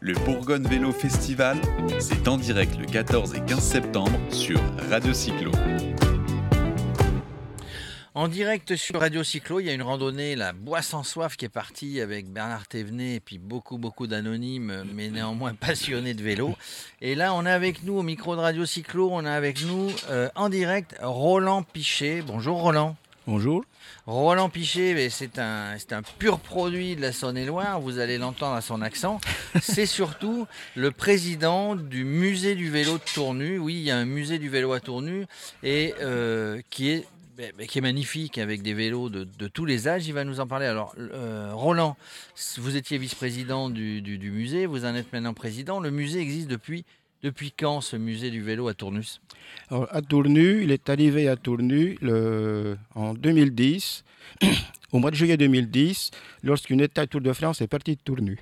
Le Bourgogne Vélo Festival, c'est en direct le 14 et 15 septembre sur Radio Cyclo. En direct sur Radio Cyclo, il y a une randonnée, la Bois sans soif, qui est partie avec Bernard Thévenet et puis beaucoup, beaucoup d'anonymes, mais néanmoins passionnés de vélo. Et là, on est avec nous au micro de Radio Cyclo, on a avec nous euh, en direct Roland Pichet. Bonjour Roland. Bonjour. Roland Pichet, c'est un, pur produit de la Saône-et-Loire, vous allez l'entendre à son accent. C'est surtout le président du musée du vélo de Tournu. Oui, il y a un musée du vélo à Tournu et euh, qui est ben, ben, qui est magnifique avec des vélos de, de, tous les âges. Il va nous en parler. Alors, euh, Roland, vous étiez vice-président du, du, du, musée, vous en êtes maintenant président. Le musée existe depuis, depuis quand, ce musée du vélo à Tournus? Alors, À Tournu, il est arrivé à Tournu le, en 2010, au mois de juillet 2010, lorsqu'une étape Tour de France est partie de Tournu.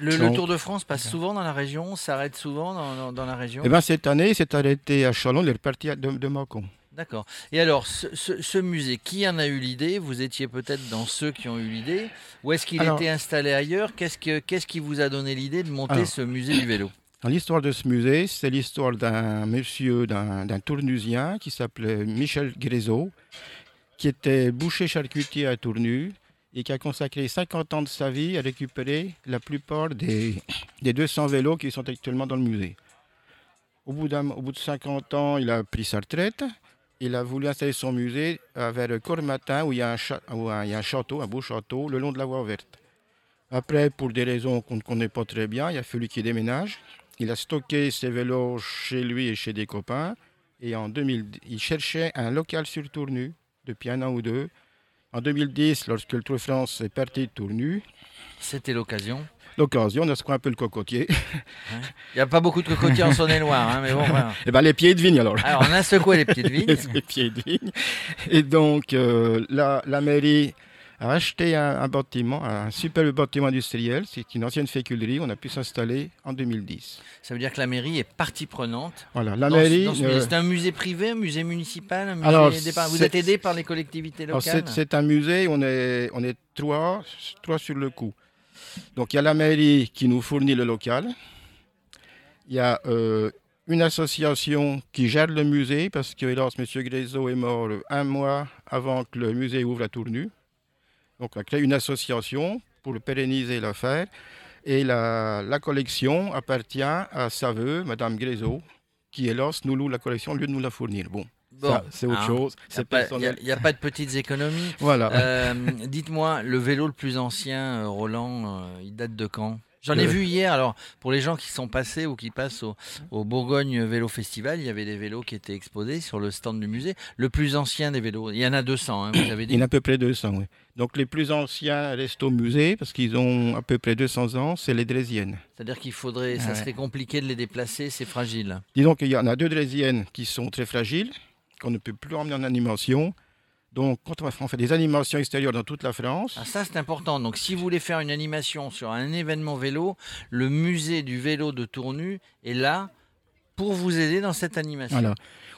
Le, le, Tour de France passe souvent dans la région, s'arrête souvent dans, dans, dans, la région? Eh ben, Cette année, il s'est arrêté à Chalon, il est reparti de, de Mâcon. D'accord. Et alors, ce, ce, ce, musée, qui en a eu l'idée? Vous étiez peut-être dans ceux qui ont eu l'idée. Ou est-ce qu'il était installé ailleurs? Qu'est-ce que, qu'est-ce qui vous a donné l'idée de monter alors, ce musée du vélo? L'histoire de ce musée, c'est l'histoire d'un monsieur, d'un, tournusien qui s'appelait Michel Grézeau, qui était boucher charcutier à Tournu et qui a consacré 50 ans de sa vie à récupérer la plupart des, des 200 vélos qui sont actuellement dans le musée. Au bout, au bout de 50 ans, il a pris sa retraite il a voulu installer son musée vers Cormatin, où il y, a un où il y a un château, un beau château, le long de la voie verte. Après, pour des raisons qu'on ne connaît pas très bien, il a fallu qu'il déménage. Il a stocké ses vélos chez lui et chez des copains. Et en 2000, il cherchait un local sur Tournu depuis un an ou deux. En 2010, lorsque le Tour de France est parti de Tournu, c'était l'occasion l'occasion, on a secoué un peu le cocotier. Il n'y a pas beaucoup de cocotiers en Saône-et-Loire, hein, mais bon. Voilà. Et ben les pieds de vigne alors. Alors on a secoué les pieds de vigne. les pieds de vigne. Et donc euh, la, la, mairie a acheté un, un, bâtiment, un superbe bâtiment industriel. C'est une ancienne féculerie. On a pu s'installer en 2010. Ça veut dire que la mairie est partie prenante. Voilà, la mairie. Euh... C'est un musée privé, un musée municipal. Un musée alors, vous êtes aidé par les collectivités locales. C'est un musée. On est, on est trois, trois sur le coup. Donc il y a la mairie qui nous fournit le local. Il y a euh, une association qui gère le musée parce que, hélas, M. Grézeau est mort un mois avant que le musée ouvre à Tournu. Donc on a créé une association pour pérenniser l'affaire. Et la, la, collection appartient à Saveux, Mme Grézeau, qui, hélas, nous loue la collection au lieu de nous la fournir. Bon, Bon, c'est autre hein, chose. Il n'y a, a, pas de petites économies. voilà. Euh, Dites-moi, le vélo le plus ancien, euh, Roland, euh, il date de quand? J'en ai vu hier. Alors, pour les gens qui sont passés ou qui passent au, au, Bourgogne Vélo Festival, il y avait des vélos qui étaient exposés sur le stand du musée. Le plus ancien des vélos, il y en a 200, hein, vous avez dit Il y en a à peu près 200, oui. Donc, les plus anciens restent au musée parce qu'ils ont à peu près 200 ans, c'est les Drésiennes. C'est-à-dire qu'il faudrait, ça serait compliqué de les déplacer, c'est fragile. Disons qu'il y en a deux Drésiennes qui sont très fragiles qu'on ne peut plus emmener en animation. Donc, quand on fait des animations extérieures dans toute la France. Ah, ça, c'est important. Donc, si vous voulez faire une animation sur un événement vélo, le musée du vélo de Tournu est là pour vous aider dans cette animation. Voilà.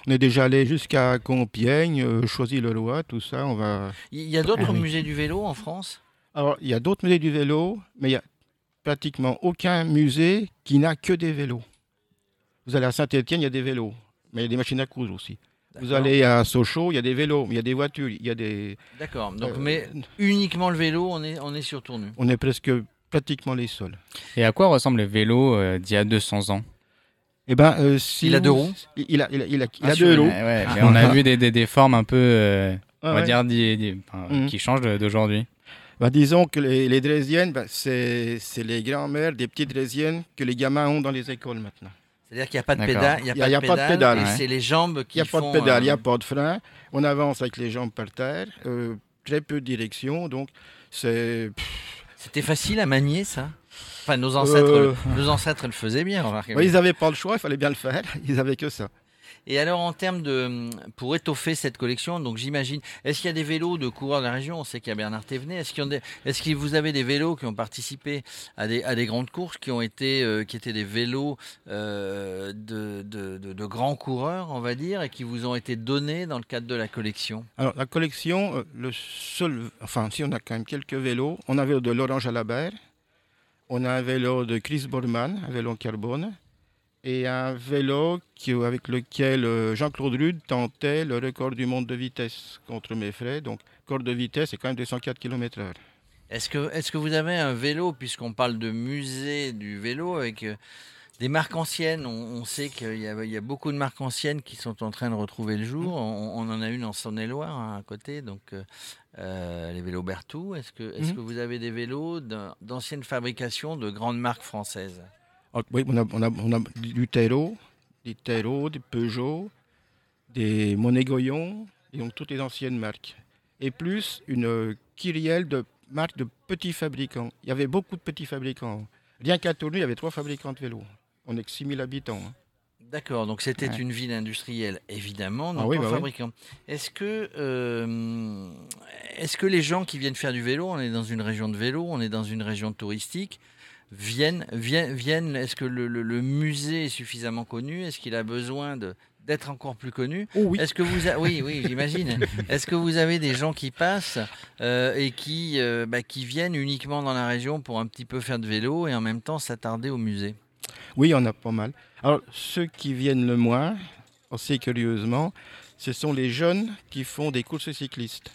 On est déjà allé jusqu'à Compiègne, euh, Choisy-le-Roi, tout ça. On va... Il y a d'autres musées du vélo en France? Alors, il y a d'autres musées du vélo, mais il n'y a pratiquement aucun musée qui n'a que des vélos. Vous allez à Saint-Étienne, il y a des vélos, mais il y a des machines à coudre aussi. Vous allez à Sochaux, il y a des vélos, il y a des voitures, il y a des. D'accord. Donc, euh, mais uniquement le vélo, on est, on est sur Tournu. On est presque pratiquement les seuls. Et à quoi ressemble le vélo euh, d'il y a 200 ans? Eh ben, euh, si il a deux roues? Il a, il a, il a, il a deux roues. Ouais, ah. on a vu des, des, des, formes un peu, euh, on va ouais. dire, enfin, mmh. qui changent d'aujourd'hui. Bah, disons que les, les Drésiennes, bah, c'est les grands-mères des petites Drésiennes que les gamins ont dans les écoles maintenant. C'est-à-dire qu'il n'y a pas de pédale. Il n'y a, a, pas de pédale. Ouais. c'est les jambes qui Il n'y a font, pas de pédale, il n'y euh... a pas de frein. On avance avec les jambes par terre. Euh, très peu de direction. Donc, c'est. C'était facile à manier, ça? Enfin, nos ancêtres, euh... nos ancêtres le faisaient bien, remarquez. Oui, ils n'avaient pas le choix, il fallait bien le faire. Ils n'avaient que ça. Et alors, en termes de. Pour étoffer cette collection, donc j'imagine. Est-ce qu'il y a des vélos de coureurs de la région? On sait qu'il y a Bernard Thévenet. Est-ce, qu'il que vous avez des vélos qui ont participé à des, grandes courses, qui, ont été, euh, qui étaient des vélos euh, de, de, de, de, grands coureurs, on va dire, et qui vous ont été donnés dans le cadre de la collection? Alors, la collection, euh, le seul. Enfin, si on a quand même quelques vélos, on avait de l'Orange à la Berre. On a un vélo de Chris Borman, un vélo en carbone, et un vélo qui, avec lequel euh, Jean-Claude Rude tentait le record du monde de vitesse contre mes frais. Donc, record de vitesse, c'est quand même 204 km/h. Est-ce que, est que vous avez un vélo, puisqu'on parle de musée du vélo, avec euh, des marques anciennes? On, sait qu'il y, y, a beaucoup de marques anciennes qui sont en train de retrouver le jour. On, en a une en Saône-et-Loire hein, à côté, donc euh, les vélos Berthoud. Est-ce que, est mmh. que vous avez des vélos d'ancienne fabrication de grandes marques françaises? Ah, oui, on a, on, a, on a, du Tero, des Tero, des Peugeot, des Monégoyon, et donc toutes les anciennes marques. Et plus une kyrielle de marques de petits fabricants. Il y avait beaucoup de petits fabricants. Rien qu'à Tournus, il y avait trois fabricants de vélos. On est que 6000 habitants. Hein. D'accord, donc c'était une ville industrielle, évidemment, non ah pas bah fabricant. Est-ce que, euh, est que les gens qui viennent faire du vélo, on est dans une région de vélo, on est dans une région touristique, viennent, viennent, viennent Est-ce que le, musée est suffisamment connu? Est-ce qu'il a besoin de, d'être encore plus connu? Oh oui. Est-ce que vous, oui, oui, j'imagine. Est-ce que vous avez des gens qui passent euh, et qui, euh, bah, qui viennent uniquement dans la région pour un petit peu faire de vélo et en même temps s'attarder au musée? Oui, on a pas mal. Alors, ceux qui viennent le moins, assez curieusement, ce sont les jeunes qui font des courses cyclistes.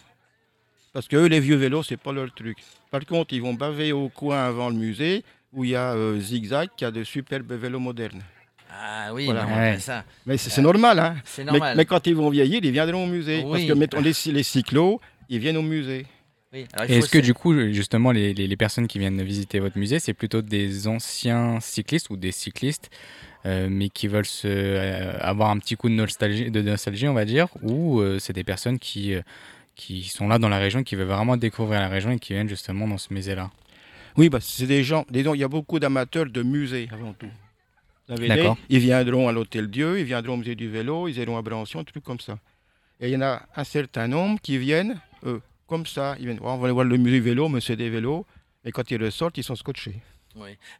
Parce que eux, les vieux vélos, c'est pas leur truc. Par contre, ils vont baver au coin avant le musée où il y a euh, Zigzag qui a de superbes vélos modernes. Ah oui, mais ça. Mais c'est normal, hein. normal. Mais, quand ils vont vieillir, ils viendront au musée. Parce que mettons, les, les cyclos, ils viennent au musée. Est-ce que du coup, justement, les, les, personnes qui viennent visiter votre musée, c'est plutôt des anciens cyclistes ou des cyclistes, euh, mais qui veulent se, euh, avoir un petit coup de nostalgie, de nostalgie on va dire, ou c'est des personnes qui, qui sont là dans la région, qui veulent vraiment découvrir la région et qui viennent justement dans ce musée-là? Oui, bah, c'est des gens, il y a beaucoup d'amateurs de musées avant tout. D'accord. Ils viendront à l'Hôtel Dieu, ils viendront au musée du vélo, ils iront à Brancion, des trucs comme ça. Et il y en a un certain nombre qui viennent comme ça. Ils viennent, on va aller voir le musée du vélo, mais c'est des vélos. Et quand ils ressortent, ils sont scotchés.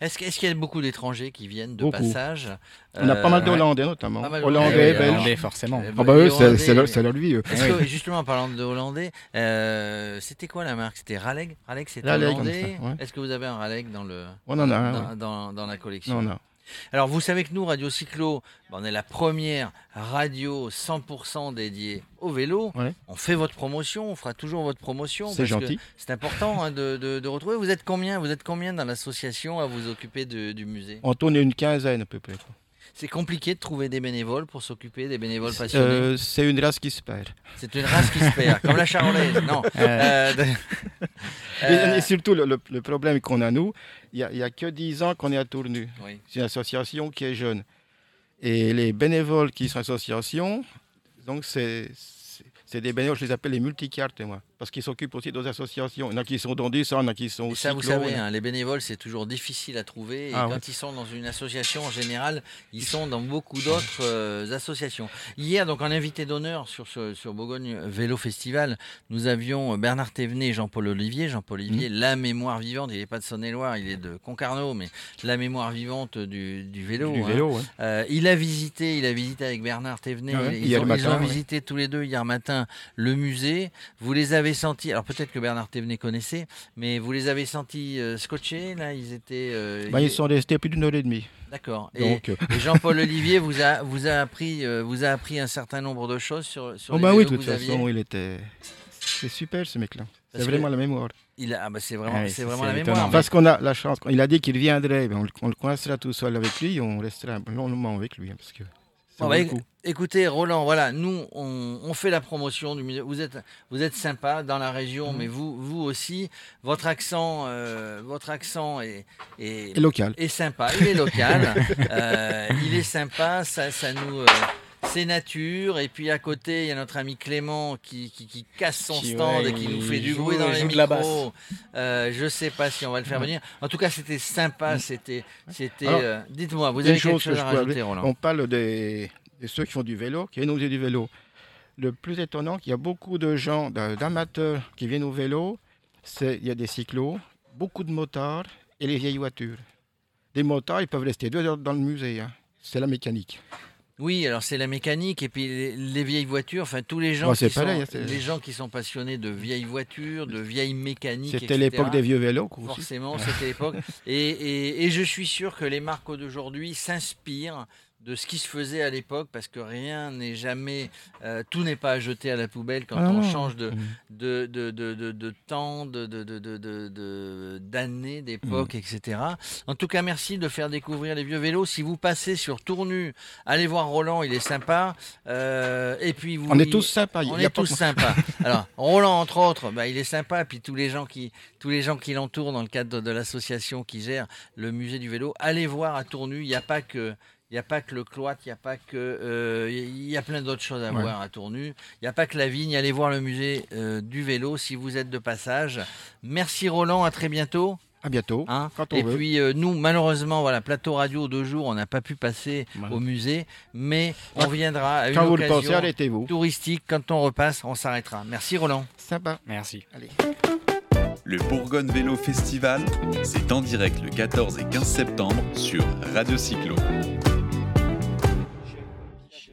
Est-ce qu'il y a beaucoup d'étrangers qui viennent de passage On a pas mal euh, d'Hollandais notamment. Hollandais, Belges. forcément. Ah bah eux, c'est leur, vie. justement, en parlant de Hollandais, euh, c'était quoi la marque? C'était Raleg Raleg, c'était hollandais? Est-ce que vous avez un Raleg dans, le, on en a, dans, dans, la collection? Non, non. Alors vous savez que nous, Radio Cyclo, ben, on est la première radio 100% dédiée au vélo. On fait votre promotion, on fera toujours votre promotion. C'est gentil. C'est important hein, de, retrouver. Vous êtes combien Vous êtes combien dans l'association à vous occuper du musée? On tourne une quinzaine à peu près. C'est compliqué de trouver des bénévoles pour s'occuper des bénévoles passionnés. Euh, c'est une race qui se perd. C'est une race qui se perd, comme la charolaise. Non. Euh, et, surtout, le, problème qu'on a, nous, il n'y a, que 10 ans qu'on est à Tournu. C'est une association qui est jeune. Et les bénévoles qui sont association, donc c'est c'est des bénévoles, je les appelle les multicartes, moi, parce qu'ils s'occupent aussi d'autres associations. Il y en a qui sont dans des il y en a qui sont Ça, vous savez, hein, les bénévoles, c'est toujours difficile à trouver. Et ah quand ils sont dans une association, en général, ils sont dans beaucoup d'autres euh, associations. Hier, donc, en invité d'honneur sur, sur Bourgogne Vélo Festival, nous avions Bernard Thévenet et Jean-Paul Olivier. Jean-Paul Olivier, mmh. la mémoire vivante, il n'est pas de Saône-et-Loire, il est de Concarneau, mais la mémoire vivante du, vélo. Du vélo hein. euh, il a visité, il a visité avec Bernard Thévenet. Ah ils, ont, visité tous les deux hier matin le musée. Vous les avez sentis, alors peut-être que Bernard Thévenet connaissait, mais vous les avez sentis euh, scotchés là Ils étaient. Euh, bah, ils sont restés plus d'une heure et demie. D'accord. Et, euh, Jean-Paul Olivier vous a, vous, a appris, vous a appris un certain nombre de choses sur, sur oh, bah oui, de toute façon, il était. C'est super ce mec-là. C'est vraiment la mémoire. Il a, ah bah c'est vraiment, ah c'est vraiment la mémoire. Parce qu'on a la chance. Il a dit qu'il viendrait, on, on, le coincera tout seul avec lui, on restera longuement avec lui. Hein, parce que écoutez, Roland, voilà, nous, on, fait la promotion du musée. Vous êtes, vous êtes sympa dans la région, mhm. mais vous, vous aussi, votre accent, euh, votre accent est, est, local. Est sympa. Il est local. Euh, il est sympa. Ça, ça nous. Euh, c'est nature. Et puis à côté, il y a notre ami Clément qui, qui, casse son stand et qui nous fait du bruit dans les micros. Euh, je sais pas si on va le faire venir. En tout cas, c'était sympa. C'était, c'était. Euh, dites-moi, vous avez quelque chose à rajouter, Roland? On parle des, de ceux qui font du vélo, qui viennent au du vélo. Le plus étonnant, qu'il y a beaucoup de gens, d'amateurs qui viennent au vélo. C'est, il y a des cyclos, beaucoup de motards et les vieilles voitures. Des motards, ils peuvent rester deux heures dans le musée. Hein. C'est la mécanique. Oui, alors c'est la mécanique et puis les, les vieilles voitures, enfin tous les gens, Ouais, qui sont, les gens qui sont passionnés de vieilles voitures, de vieilles mécaniques, C'était l'époque des vieux vélos. quoi, aussi. Forcément, c'était l'époque. Et, et- et je suis sûr que les marques d'aujourd'hui s'inspirent de ce qui se faisait à l'époque parce que rien n'est jamais, euh, tout n'est pas à jeter à la poubelle quand Ah on non. change de, Mm. de, de, de, de- de temps, de- d'années, d'époques, etc. En tout cas, merci de faire découvrir les vieux vélos. Si vous passez sur Tournu, allez voir Roland, il est sympa. Euh, et puis vous, On est tous sympas. on est tous sympas. Alors, Roland, entre autres, bah, il est sympa. Puis tous les gens qui, tous les gens qui l'entourent dans le cadre de, de l'association qui gère le musée du vélo, allez voir à Tournu. Il n'y a pas que. Il n'y a pas que le cloître, il n'y a pas que. euh, Il y a plein d'autres choses à Ouais. voir à Tournu. Il n'y a pas que la vigne. Allez voir le musée euh, du vélo si vous êtes de passage. Merci Roland, à très bientôt. À bientôt. hein. Quand on Et veut. puis euh, nous, malheureusement, voilà, plateau radio deux jours, on n'a pas pu passer Ouais. au musée, mais on viendra à une Quand vous le pensez, occasion touristique. Quand on repasse, on s'arrêtera. Merci Roland. Sympa. Merci. Allez. Le Bourgogne Vélo Festival, c'est en direct le 14 et 15 septembre sur Radio Cyclo.